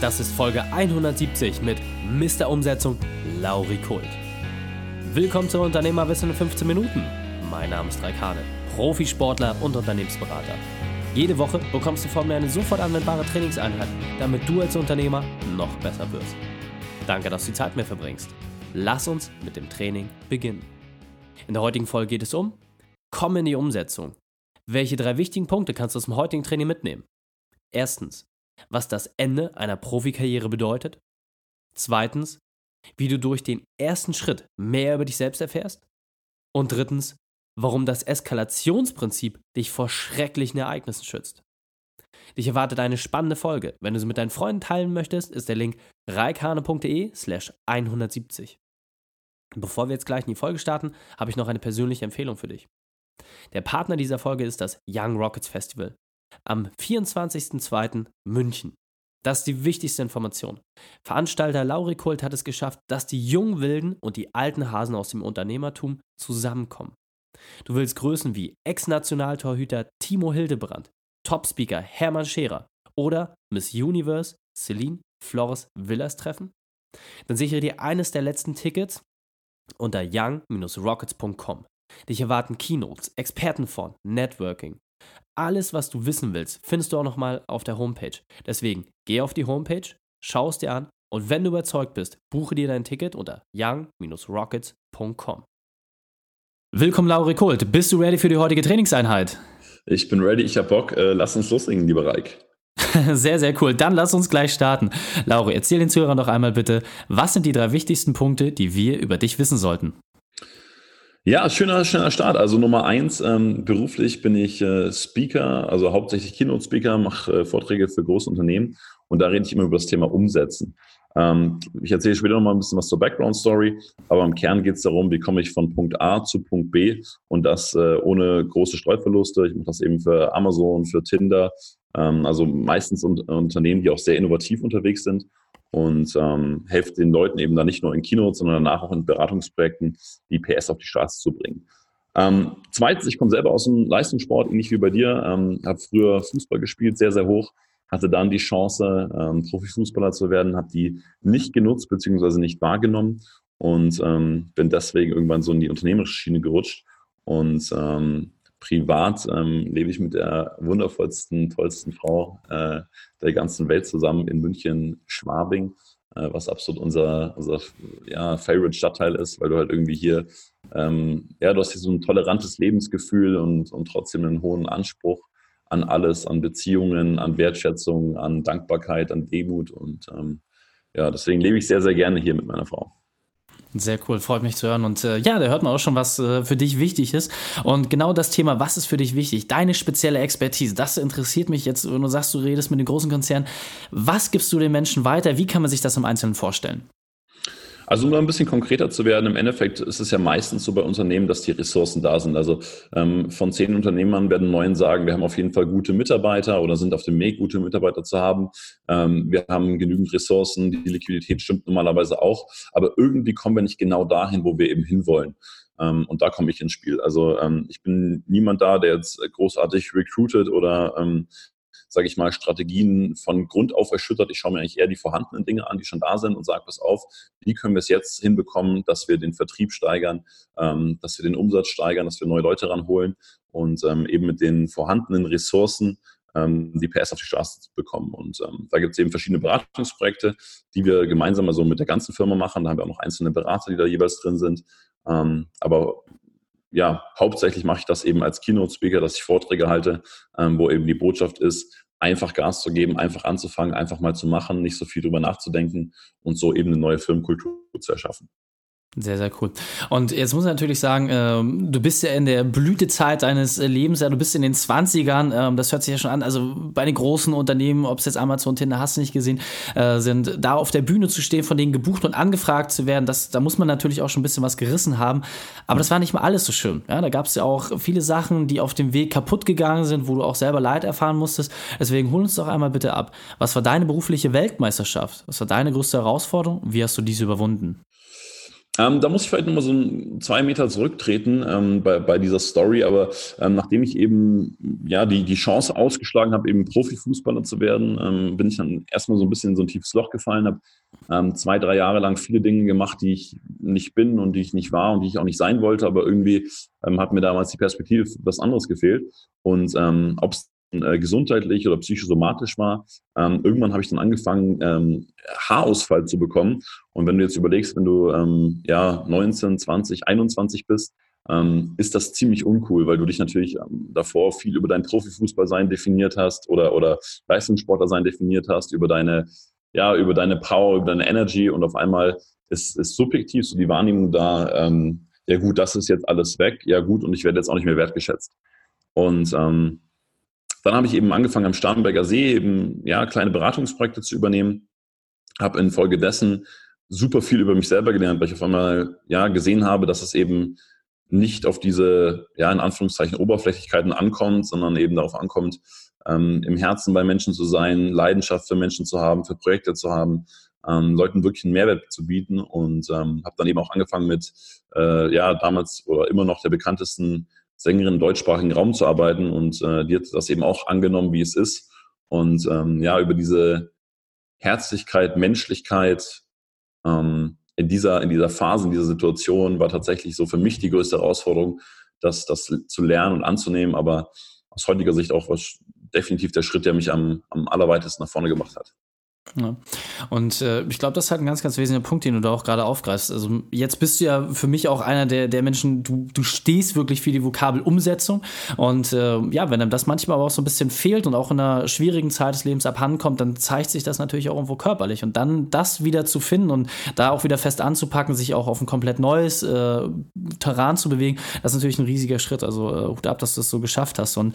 Das ist Folge 170 mit Mr. Umsetzung Lauri Kult. Willkommen zu Unternehmerwissen in 15 Minuten. Mein Name ist Raikane, Profisportler und Unternehmensberater. Jede Woche bekommst du von mir eine sofort anwendbare Trainingseinheit, damit du als Unternehmer noch besser wirst. Danke, dass du die Zeit mit mir verbringst. Lass uns mit dem Training beginnen. In der heutigen Folge geht es um Komm in die Umsetzung. Welche drei wichtigen Punkte kannst du aus dem heutigen Training mitnehmen? Erstens, was das Ende einer Profikarriere bedeutet. Zweitens, wie du durch den ersten Schritt mehr über dich selbst erfährst. Und drittens, warum das Eskalationsprinzip dich vor schrecklichen Ereignissen schützt. Dich erwartet eine spannende Folge. Wenn du sie mit deinen Freunden teilen möchtest, ist der Link reikane.de slash 170. Bevor wir jetzt gleich in die Folge starten, habe ich noch eine persönliche Empfehlung für dich. Der Partner dieser Folge ist das Young Rockets Festival am 24.02. München. Das ist die wichtigste Information. Veranstalter Lauri Kult hat es geschafft, dass die jungen Wilden und die alten Hasen aus dem Unternehmertum zusammenkommen. Du willst Größen wie Ex-Nationaltorhüter Timo Hildebrand, Topspeaker Hermann Scherer oder Miss Universe Celine Flores Villas treffen? Dann sichere dir eines der letzten Tickets unter young-rockets.com. Dich erwarten Keynotes, Expertenfonds, Networking, alles, was du wissen willst, findest du auch nochmal auf der Homepage. Deswegen geh auf die Homepage, schau es dir an und wenn du überzeugt bist, buche dir dein Ticket unter young-rockets.com. Willkommen, Lauri Kult. Bist du ready für die heutige Trainingseinheit? Ich bin ready, ich hab Bock. Äh, lass uns loslegen, lieber Reik. Sehr, sehr cool. Dann lass uns gleich starten. Lauri, erzähl den Zuhörern doch einmal bitte, was sind die drei wichtigsten Punkte, die wir über dich wissen sollten? Ja, schöner, schöner Start. Also Nummer eins, ähm, beruflich bin ich äh, Speaker, also hauptsächlich Keynote-Speaker, mache äh, Vorträge für große Unternehmen und da rede ich immer über das Thema Umsetzen. Ähm, ich erzähle später noch mal ein bisschen was zur Background-Story, aber im Kern geht es darum, wie komme ich von Punkt A zu Punkt B und das äh, ohne große Streuverluste. Ich mache das eben für Amazon, für Tinder, ähm, also meistens un Unternehmen, die auch sehr innovativ unterwegs sind und ähm, helfe den Leuten eben da nicht nur in Keynotes, sondern danach auch in Beratungsprojekten die PS auf die Straße zu bringen. Ähm, zweitens, ich komme selber aus dem Leistungssport, ähnlich wie bei dir, ähm, habe früher Fußball gespielt, sehr, sehr hoch, hatte dann die Chance, ähm, Profifußballer zu werden, habe die nicht genutzt beziehungsweise nicht wahrgenommen und ähm, bin deswegen irgendwann so in die unternehmerische Schiene gerutscht und ähm, privat ähm, lebe ich mit der wundervollsten, tollsten Frau äh, der ganzen Welt zusammen in München, Schwabing, äh, was absolut unser, unser ja, Favorite Stadtteil ist, weil du halt irgendwie hier, ähm, ja, du hast hier so ein tolerantes Lebensgefühl und, und trotzdem einen hohen Anspruch an alles, an Beziehungen, an Wertschätzung, an Dankbarkeit, an Demut und ähm, ja, deswegen lebe ich sehr, sehr gerne hier mit meiner Frau. Sehr cool, freut mich zu hören. Und äh, ja, da hört man auch schon, was äh, für dich wichtig ist. Und genau das Thema, was ist für dich wichtig? Deine spezielle Expertise, das interessiert mich jetzt, wenn du sagst, du redest mit den großen Konzernen. Was gibst du den Menschen weiter? Wie kann man sich das im Einzelnen vorstellen? Also um da ein bisschen konkreter zu werden, im Endeffekt ist es ja meistens so bei Unternehmen, dass die Ressourcen da sind. Also ähm, von zehn Unternehmern werden neun sagen, wir haben auf jeden Fall gute Mitarbeiter oder sind auf dem Weg, gute Mitarbeiter zu haben. Ähm, wir haben genügend Ressourcen, die Liquidität stimmt normalerweise auch, aber irgendwie kommen wir nicht genau dahin, wo wir eben hinwollen. Ähm, und da komme ich ins Spiel. Also ähm, ich bin niemand da, der jetzt großartig recruited oder ähm, sage ich mal, Strategien von Grund auf erschüttert. Ich schaue mir eigentlich eher die vorhandenen Dinge an, die schon da sind und sage, pass auf, wie können wir es jetzt hinbekommen, dass wir den Vertrieb steigern, ähm, dass wir den Umsatz steigern, dass wir neue Leute ranholen und ähm, eben mit den vorhandenen Ressourcen ähm, die PS auf die Straße zu bekommen. Und ähm, da gibt es eben verschiedene Beratungsprojekte, die wir gemeinsam also mit der ganzen Firma machen. Da haben wir auch noch einzelne Berater, die da jeweils drin sind. Ähm, aber ja, hauptsächlich mache ich das eben als Keynote-Speaker, dass ich Vorträge halte, ähm, wo eben die Botschaft ist, einfach Gas zu geben, einfach anzufangen, einfach mal zu machen, nicht so viel drüber nachzudenken und so eben eine neue Firmenkultur zu erschaffen. Sehr, sehr cool. Und jetzt muss ich natürlich sagen, ähm, du bist ja in der Blütezeit deines Lebens, ja, du bist in den 20ern, ähm, das hört sich ja schon an, also bei den großen Unternehmen, ob es jetzt Amazon, Tinder, hast du nicht gesehen, äh, sind, da auf der Bühne zu stehen, von denen gebucht und angefragt zu werden, das, da muss man natürlich auch schon ein bisschen was gerissen haben. Aber das war nicht mal alles so schön. Ja? Da gab es ja auch viele Sachen, die auf dem Weg kaputt gegangen sind, wo du auch selber Leid erfahren musstest. Deswegen hol uns doch einmal bitte ab. Was war deine berufliche Weltmeisterschaft? Was war deine größte Herausforderung? Wie hast du diese überwunden? Ähm, da muss ich vielleicht nochmal so zwei Meter zurücktreten ähm, bei, bei dieser Story, aber ähm, nachdem ich eben ja die, die Chance ausgeschlagen habe, eben Profifußballer zu werden, ähm, bin ich dann erstmal so ein bisschen in so ein tiefes Loch gefallen, habe ähm, zwei, drei Jahre lang viele Dinge gemacht, die ich nicht bin und die ich nicht war und die ich auch nicht sein wollte, aber irgendwie ähm, hat mir damals die Perspektive für was anderes gefehlt. Und ob es gesundheitlich oder psychosomatisch war. Ähm, irgendwann habe ich dann angefangen, ähm, Haarausfall zu bekommen. Und wenn du jetzt überlegst, wenn du ähm, ja 19, 20, 21 bist, ähm, ist das ziemlich uncool, weil du dich natürlich ähm, davor viel über dein Profifußballsein definiert hast oder, oder Leistungssportler definiert hast, über deine, ja, über deine Power, über deine Energy und auf einmal ist, ist subjektiv so die Wahrnehmung da, ähm, ja gut, das ist jetzt alles weg, ja gut, und ich werde jetzt auch nicht mehr wertgeschätzt. Und ähm, dann habe ich eben angefangen am Starnberger See eben ja kleine Beratungsprojekte zu übernehmen, habe infolgedessen super viel über mich selber gelernt, weil ich auf einmal ja gesehen habe, dass es eben nicht auf diese ja in Anführungszeichen Oberflächlichkeiten ankommt, sondern eben darauf ankommt, ähm, im Herzen bei Menschen zu sein, Leidenschaft für Menschen zu haben, für Projekte zu haben, ähm, Leuten wirklich einen Mehrwert zu bieten. Und ähm, habe dann eben auch angefangen mit äh, ja damals oder immer noch der bekanntesten Sängerin im deutschsprachigen Raum zu arbeiten und äh, die hat das eben auch angenommen, wie es ist. Und ähm, ja, über diese Herzlichkeit, Menschlichkeit ähm, in, dieser, in dieser Phase, in dieser Situation war tatsächlich so für mich die größte Herausforderung, das, das zu lernen und anzunehmen, aber aus heutiger Sicht auch was definitiv der Schritt, der mich am, am allerweitesten nach vorne gemacht hat. Ja. Und äh, ich glaube, das ist halt ein ganz, ganz wesentlicher Punkt, den du da auch gerade aufgreifst. Also jetzt bist du ja für mich auch einer der, der Menschen, du, du stehst wirklich für die Vokabelumsetzung. Und äh, ja, wenn einem das manchmal aber auch so ein bisschen fehlt und auch in einer schwierigen Zeit des Lebens abhandenkommt, dann zeigt sich das natürlich auch irgendwo körperlich. Und dann das wieder zu finden und da auch wieder fest anzupacken, sich auch auf ein komplett neues äh, Terrain zu bewegen, das ist natürlich ein riesiger Schritt. Also äh, Hut ab, dass du das so geschafft hast. Und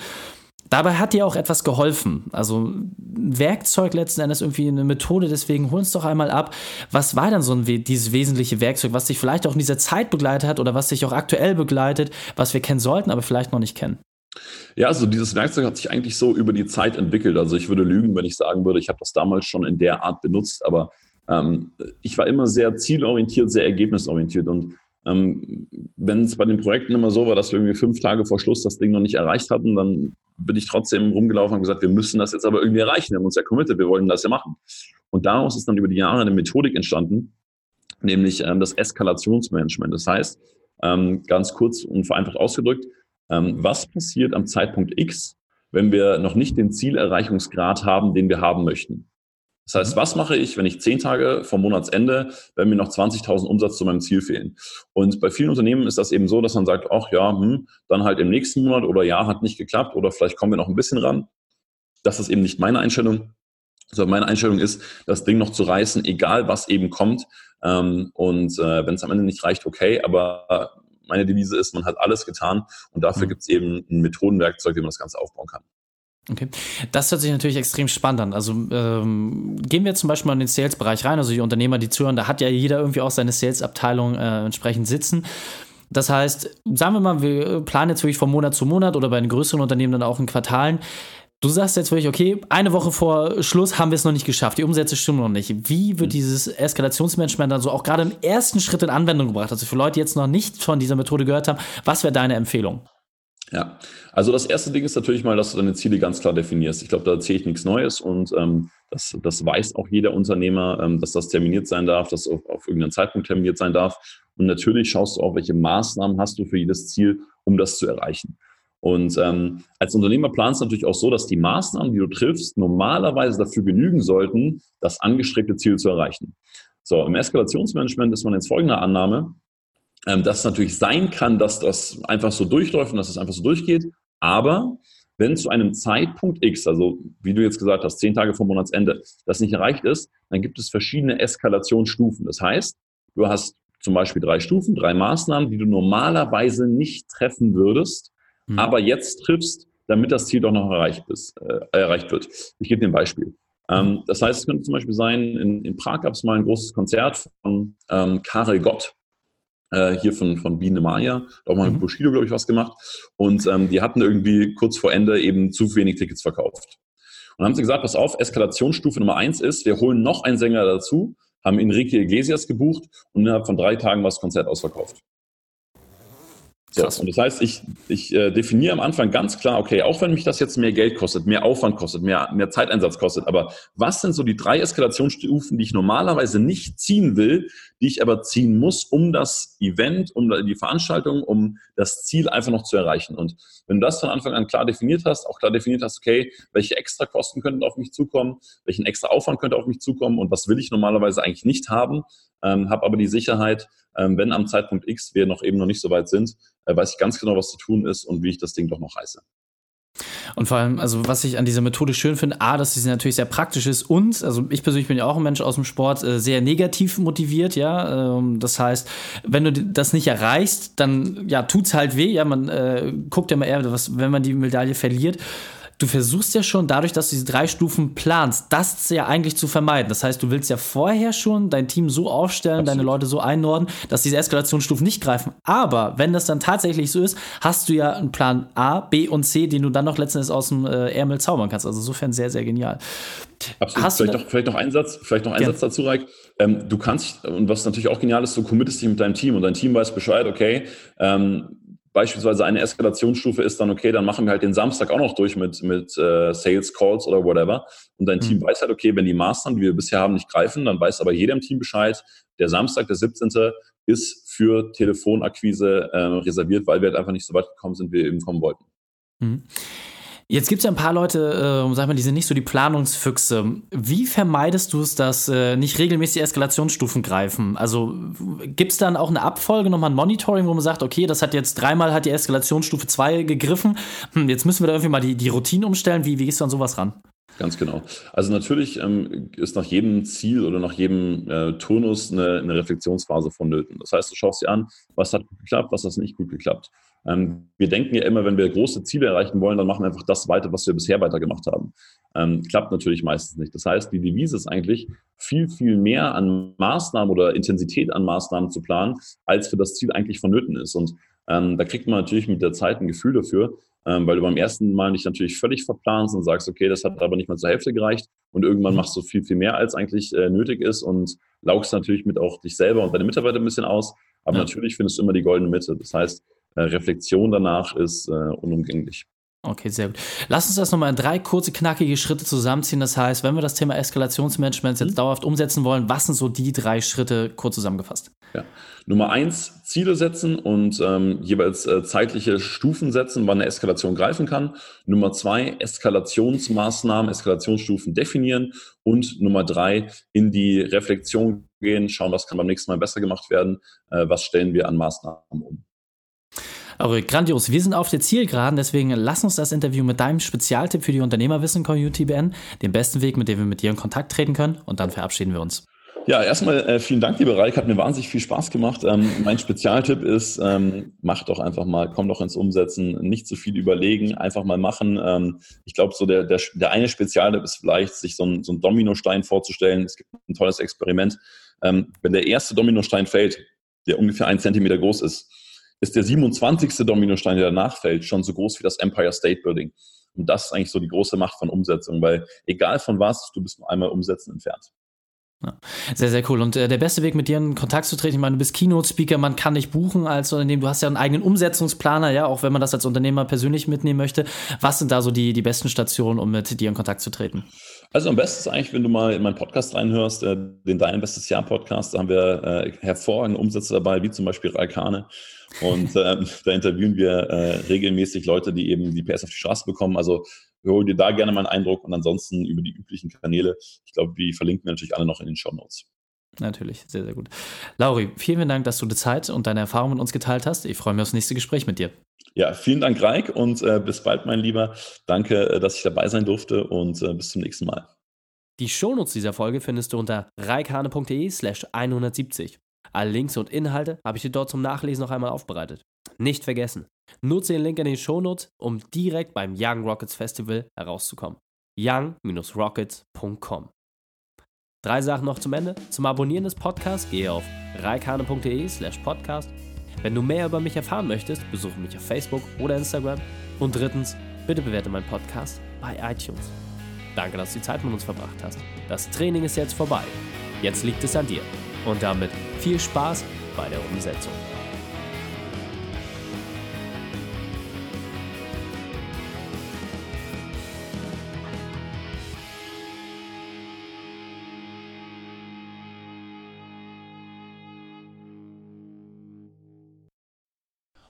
Dabei hat dir auch etwas geholfen. Also Werkzeug letzten Endes irgendwie eine Methode, deswegen hol uns doch einmal ab. Was war dann so ein, dieses wesentliche Werkzeug, was dich vielleicht auch in dieser Zeit begleitet hat oder was dich auch aktuell begleitet, was wir kennen sollten, aber vielleicht noch nicht kennen? Ja, also dieses Werkzeug hat sich eigentlich so über die Zeit entwickelt. Also ich würde lügen, wenn ich sagen würde, ich habe das damals schon in der Art benutzt, aber ähm, ich war immer sehr zielorientiert, sehr ergebnisorientiert und ähm, wenn es bei den Projekten immer so war, dass wir irgendwie fünf Tage vor Schluss das Ding noch nicht erreicht hatten, dann bin ich trotzdem rumgelaufen und gesagt, wir müssen das jetzt aber irgendwie erreichen. Wir haben uns ja committed, wir wollen das ja machen. Und daraus ist dann über die Jahre eine Methodik entstanden, nämlich ähm, das Eskalationsmanagement. Das heißt, ähm, ganz kurz und vereinfacht ausgedrückt, ähm, was passiert am Zeitpunkt X, wenn wir noch nicht den Zielerreichungsgrad haben, den wir haben möchten? Das heißt, mhm. was mache ich, wenn ich zehn Tage vom Monatsende, wenn mir noch 20.000 Umsatz zu meinem Ziel fehlen? Und bei vielen Unternehmen ist das eben so, dass man sagt, ach ja, hm, dann halt im nächsten Monat oder ja, hat nicht geklappt oder vielleicht kommen wir noch ein bisschen ran. Das ist eben nicht meine Einstellung. Also meine Einstellung ist, das Ding noch zu reißen, egal was eben kommt. Ähm, und äh, wenn es am Ende nicht reicht, okay, aber meine Devise ist, man hat alles getan und dafür mhm. gibt es eben ein Methodenwerkzeug, wie man das Ganze aufbauen kann. Okay, das hört sich natürlich extrem spannend an. Also ähm, gehen wir zum Beispiel mal in den Sales-Bereich rein. Also die Unternehmer, die zuhören, da hat ja jeder irgendwie auch seine Sales-Abteilung äh, entsprechend sitzen. Das heißt, sagen wir mal, wir planen jetzt wirklich von Monat zu Monat oder bei den größeren Unternehmen dann auch in Quartalen. Du sagst jetzt wirklich, okay, eine Woche vor Schluss haben wir es noch nicht geschafft, die Umsätze stimmen noch nicht. Wie wird dieses Eskalationsmanagement dann so auch gerade im ersten Schritt in Anwendung gebracht? Also für Leute, die jetzt noch nicht von dieser Methode gehört haben, was wäre deine Empfehlung? Ja, also das erste Ding ist natürlich mal, dass du deine Ziele ganz klar definierst. Ich glaube, da erzähle ich nichts Neues und ähm, das, das weiß auch jeder Unternehmer, ähm, dass das terminiert sein darf, dass auf, auf irgendeinen Zeitpunkt terminiert sein darf. Und natürlich schaust du auch, welche Maßnahmen hast du für jedes Ziel, um das zu erreichen. Und ähm, als Unternehmer planst du natürlich auch so, dass die Maßnahmen, die du triffst, normalerweise dafür genügen sollten, das angestrebte Ziel zu erreichen. So, im Eskalationsmanagement ist man jetzt folgender Annahme, ähm, dass es natürlich sein kann, dass das einfach so durchläuft und dass es einfach so durchgeht. Aber wenn zu einem Zeitpunkt X, also wie du jetzt gesagt hast, zehn Tage vor Monatsende, das nicht erreicht ist, dann gibt es verschiedene Eskalationsstufen. Das heißt, du hast zum Beispiel drei Stufen, drei Maßnahmen, die du normalerweise nicht treffen würdest, mhm. aber jetzt triffst, damit das Ziel doch noch erreicht, ist, äh, erreicht wird. Ich gebe dir ein Beispiel. Ähm, das heißt, es könnte zum Beispiel sein, in, in Prag gab es mal ein großes Konzert von ähm, Karel Gott äh, hier von, von Biene Maya, auch mal mit mhm. Bushido, glaube ich, was gemacht. Und ähm, die hatten irgendwie kurz vor Ende eben zu wenig Tickets verkauft. Und dann haben sie gesagt, pass auf, Eskalationsstufe Nummer eins ist, wir holen noch einen Sänger dazu, haben Enrique Iglesias gebucht und innerhalb von drei Tagen war das Konzert ausverkauft. So, und das heißt, ich, ich äh, definiere am Anfang ganz klar, okay, auch wenn mich das jetzt mehr Geld kostet, mehr Aufwand kostet, mehr, mehr Zeiteinsatz kostet, aber was sind so die drei Eskalationsstufen, die ich normalerweise nicht ziehen will, die ich aber ziehen muss, um das Event, um die Veranstaltung, um das Ziel einfach noch zu erreichen. Und wenn du das von Anfang an klar definiert hast, auch klar definiert hast, okay, welche extra Kosten könnten auf mich zukommen, welchen extra Aufwand könnte auf mich zukommen und was will ich normalerweise eigentlich nicht haben, ähm, habe aber die Sicherheit, wenn am Zeitpunkt X wir noch eben noch nicht so weit sind, äh, weiß ich ganz genau, was zu tun ist und wie ich das Ding doch noch reiße. Und vor allem, also was ich an dieser Methode schön finde, A, dass sie natürlich sehr praktisch ist und, also ich persönlich bin ja auch ein Mensch aus dem Sport, äh, sehr negativ motiviert, ja. Ähm, das heißt, wenn du das nicht erreichst, dann ja, tut's halt weh, ja, man äh, guckt ja mal eher, was, wenn man die Medaille verliert du versuchst ja schon dadurch, dass du diese drei Stufen planst, das ja eigentlich zu vermeiden. Das heißt, du willst ja vorher schon dein Team so aufstellen, Absolut. deine Leute so einordnen, dass diese Eskalationsstufen nicht greifen. Aber wenn das dann tatsächlich so ist, hast du ja einen Plan A, B und C, den du dann noch letztendlich aus dem äh, Ärmel zaubern kannst. Also insofern sehr, sehr genial. Absolut. Hast vielleicht, noch, vielleicht noch ein Satz, vielleicht noch ein Satz dazu, Reik. Ähm, du kannst, und was natürlich auch genial ist, du committest dich mit deinem Team und dein Team weiß Bescheid, okay, ähm, beispielsweise eine Eskalationsstufe ist dann, okay, dann machen wir halt den Samstag auch noch durch mit, mit äh, Sales Calls oder whatever. Und dein mhm. Team weiß halt, okay, wenn die Maßnahmen, die wir bisher haben, nicht greifen, dann weiß aber jeder im Team Bescheid, der Samstag, der 17. ist für Telefonakquise äh, reserviert, weil wir halt einfach nicht so weit gekommen sind, wie wir eben kommen wollten. Mhm. Jetzt gibt es ja ein paar Leute, äh, sag mal, die sind nicht so die Planungsfüchse. Wie vermeidest du es, dass äh, nicht regelmäßig Eskalationsstufen greifen? Also gibt es dann auch eine Abfolge, nochmal ein Monitoring, wo man sagt, okay, das hat jetzt dreimal hat die Eskalationsstufe 2 gegriffen, hm, jetzt müssen wir da irgendwie mal die, die Routine umstellen. Wie, wie gehst du an sowas ran? Ganz genau. Also natürlich ähm, ist nach jedem Ziel oder nach jedem äh, Turnus eine, eine Reflexionsphase vonnöten. Das heißt, du schaust dir an, was hat geklappt, was hat nicht gut geklappt. Ähm, wir denken ja immer, wenn wir große Ziele erreichen wollen, dann machen wir einfach das weiter, was wir bisher weitergemacht haben. Ähm, klappt natürlich meistens nicht. Das heißt, die Devise ist eigentlich, viel, viel mehr an Maßnahmen oder Intensität an Maßnahmen zu planen, als für das Ziel eigentlich vonnöten ist. Und ähm, da kriegt man natürlich mit der Zeit ein Gefühl dafür, ähm, weil du beim ersten Mal nicht natürlich völlig verplanst und sagst, okay, das hat aber nicht mal zur Hälfte gereicht und irgendwann machst du viel, viel mehr, als eigentlich äh, nötig ist und laugst natürlich mit auch dich selber und deine Mitarbeiter ein bisschen aus. Aber ja. natürlich findest du immer die goldene Mitte. Das heißt, äh, Reflexion danach ist äh, unumgänglich. Okay, sehr gut. Lass uns das nochmal in drei kurze, knackige Schritte zusammenziehen. Das heißt, wenn wir das Thema Eskalationsmanagement jetzt mhm. dauerhaft umsetzen wollen, was sind so die drei Schritte kurz zusammengefasst? Ja. Nummer eins, Ziele setzen und ähm, jeweils äh, zeitliche Stufen setzen, wann eine Eskalation greifen kann. Nummer zwei, Eskalationsmaßnahmen, Eskalationsstufen definieren. Und Nummer drei, in die Reflexion gehen, schauen, was kann beim nächsten Mal besser gemacht werden, äh, was stellen wir an Maßnahmen um. Aber grandios. Wir sind auf der Zielgeraden, deswegen lass uns das Interview mit deinem Spezialtipp für die Unternehmerwissen-Community beenden. Den besten Weg, mit dem wir mit dir in Kontakt treten können. Und dann verabschieden wir uns. Ja, erstmal äh, vielen Dank, lieber Reik. Hat mir wahnsinnig viel Spaß gemacht. Ähm, mein Spezialtipp ist, ähm, mach doch einfach mal, komm doch ins Umsetzen, nicht zu viel überlegen, einfach mal machen. Ähm, ich glaube, so der, der, der eine Spezialtipp ist vielleicht, sich so ein, so ein Dominostein vorzustellen. Es gibt ein tolles Experiment. Ähm, wenn der erste Dominostein fällt, der ungefähr ein Zentimeter groß ist, ist der 27. Dominostein, der danach fällt, schon so groß wie das Empire State Building. Und das ist eigentlich so die große Macht von Umsetzung, weil egal von was, du bist nur einmal umsetzen entfernt. Ja. Sehr, sehr cool. Und äh, der beste Weg, mit dir in Kontakt zu treten, ich meine, du bist Keynote-Speaker, man kann dich buchen als Unternehmen, du hast ja einen eigenen Umsetzungsplaner, ja, auch wenn man das als Unternehmer persönlich mitnehmen möchte. Was sind da so die, die besten Stationen, um mit dir in Kontakt zu treten? Also am besten ist eigentlich, wenn du mal in meinen Podcast reinhörst, äh, den Dein Bestes Jahr Podcast, da haben wir äh, hervorragende Umsätze dabei, wie zum Beispiel Raikane. Und äh, da interviewen wir äh, regelmäßig Leute, die eben die PS auf die Straße bekommen. Also hol dir da gerne mal einen Eindruck und ansonsten über die üblichen Kanäle. Ich glaube, die verlinken wir natürlich alle noch in den Show Notes. Natürlich, sehr, sehr gut. Lauri, vielen, vielen Dank, dass du die Zeit und deine Erfahrungen mit uns geteilt hast. Ich freue mich aufs nächste Gespräch mit dir. Ja, vielen Dank, Reik, und äh, bis bald, mein Lieber. Danke, äh, dass ich dabei sein durfte und äh, bis zum nächsten Mal. Die Shownotes dieser Folge findest du unter reikane.de slash 170. Alle Links und Inhalte habe ich dir dort zum Nachlesen noch einmal aufbereitet. Nicht vergessen, nutze den Link in den Shownotes, um direkt beim Young Rockets Festival herauszukommen. young-rockets.com Drei Sachen noch zum Ende. Zum Abonnieren des Podcasts gehe auf reikane.de slash podcast. Wenn du mehr über mich erfahren möchtest, besuche mich auf Facebook oder Instagram. Und drittens, bitte bewerte meinen Podcast bei iTunes. Danke, dass du die Zeit mit uns verbracht hast. Das Training ist jetzt vorbei. Jetzt liegt es an dir. Und damit viel Spaß bei der Umsetzung.